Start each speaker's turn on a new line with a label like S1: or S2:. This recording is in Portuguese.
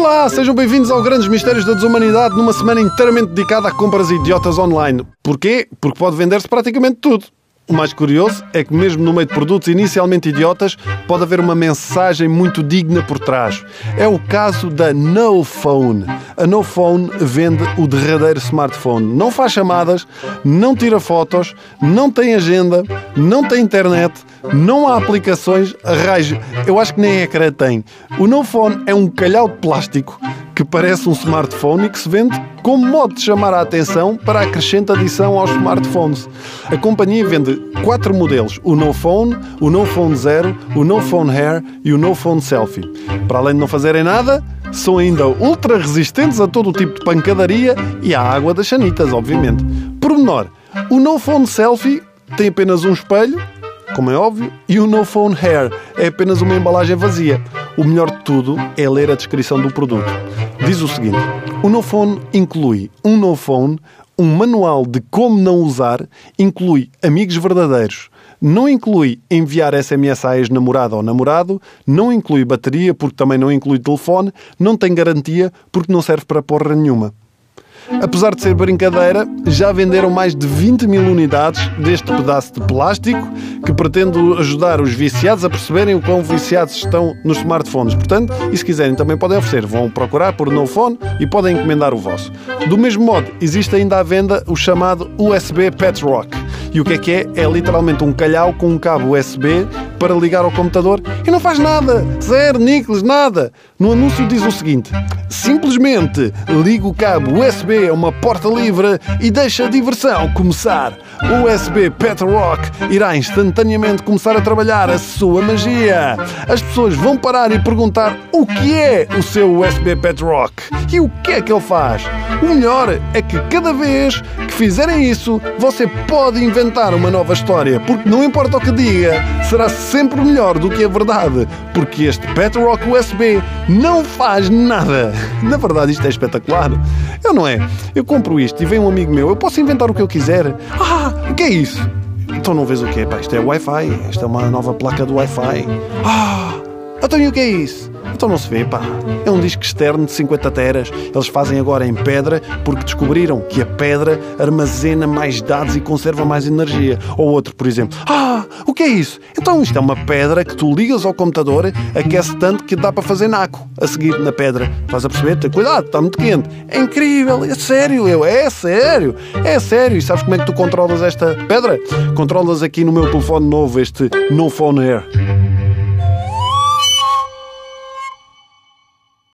S1: Olá, sejam bem-vindos ao Grandes Mistérios da Desumanidade numa semana inteiramente dedicada a compras idiotas online. Porquê? Porque pode vender-se praticamente tudo. O mais curioso é que, mesmo no meio de produtos inicialmente idiotas, pode haver uma mensagem muito digna por trás. É o caso da No Phone. A No Phone vende o derradeiro smartphone. Não faz chamadas, não tira fotos, não tem agenda, não tem internet, não há aplicações. Raios, eu acho que nem ecrã tem. O No Phone é um calhau de plástico que parece um smartphone e que se vende como modo de chamar a atenção para a crescente adição aos smartphones. A companhia vende quatro modelos: o No Phone, o No Phone Zero, o No Phone Hair e o No Phone Selfie. Para além de não fazerem nada, são ainda ultra resistentes a todo o tipo de pancadaria e à água das chanitas, obviamente. Por menor, o No Phone Selfie tem apenas um espelho, como é óbvio, e o No Phone Hair é apenas uma embalagem vazia. O melhor de tudo é ler a descrição do produto. Diz o seguinte: o No Phone inclui um No Phone, um manual de como não usar, inclui amigos verdadeiros. Não inclui enviar SMS à ex-namorada ou namorado, não inclui bateria porque também não inclui telefone, não tem garantia porque não serve para porra nenhuma. Apesar de ser brincadeira, já venderam mais de 20 mil unidades deste pedaço de plástico que pretende ajudar os viciados a perceberem o quão viciados estão nos smartphones. Portanto, e se quiserem também podem oferecer. Vão procurar por no phone e podem encomendar o vosso. Do mesmo modo, existe ainda à venda o chamado USB Pet Rock. E o que é que é? É literalmente um calhau com um cabo USB para ligar ao computador e não faz nada. Zero, níqueles, nada. No anúncio diz o seguinte: simplesmente liga o cabo USB a uma porta livre e deixa a diversão começar. O USB Pet Rock irá instantaneamente começar a trabalhar a sua magia. As pessoas vão parar e perguntar o que é o seu USB Pet Rock e o que é que ele faz. O melhor é que cada vez que fizerem isso, você pode inventar uma nova história, porque não importa o que diga, será sempre melhor do que a verdade, porque este Pet Rock USB não faz nada. Na verdade, isto é espetacular. Eu não é? Eu compro isto e vem um amigo meu, eu posso inventar o que eu quiser. Ah, o que é isso? Então não vês o que é? Pá, isto é Wi-Fi. Esta é uma nova placa do Wi-Fi. Ah, então e o que é isso? Então não se vê, pá. É um disco externo de 50 teras. Eles fazem agora em pedra porque descobriram que a pedra armazena mais dados e conserva mais energia. Ou outro, por exemplo. Ah, o que é isso? Então isto é uma pedra que tu ligas ao computador, aquece tanto que dá para fazer naco a seguir na pedra. Estás a perceber? Tem cuidado, está muito quente. É incrível, é sério, eu. É sério, é sério. E sabes como é que tu controlas esta pedra? Controlas aqui no meu telefone novo, este No Phone Air.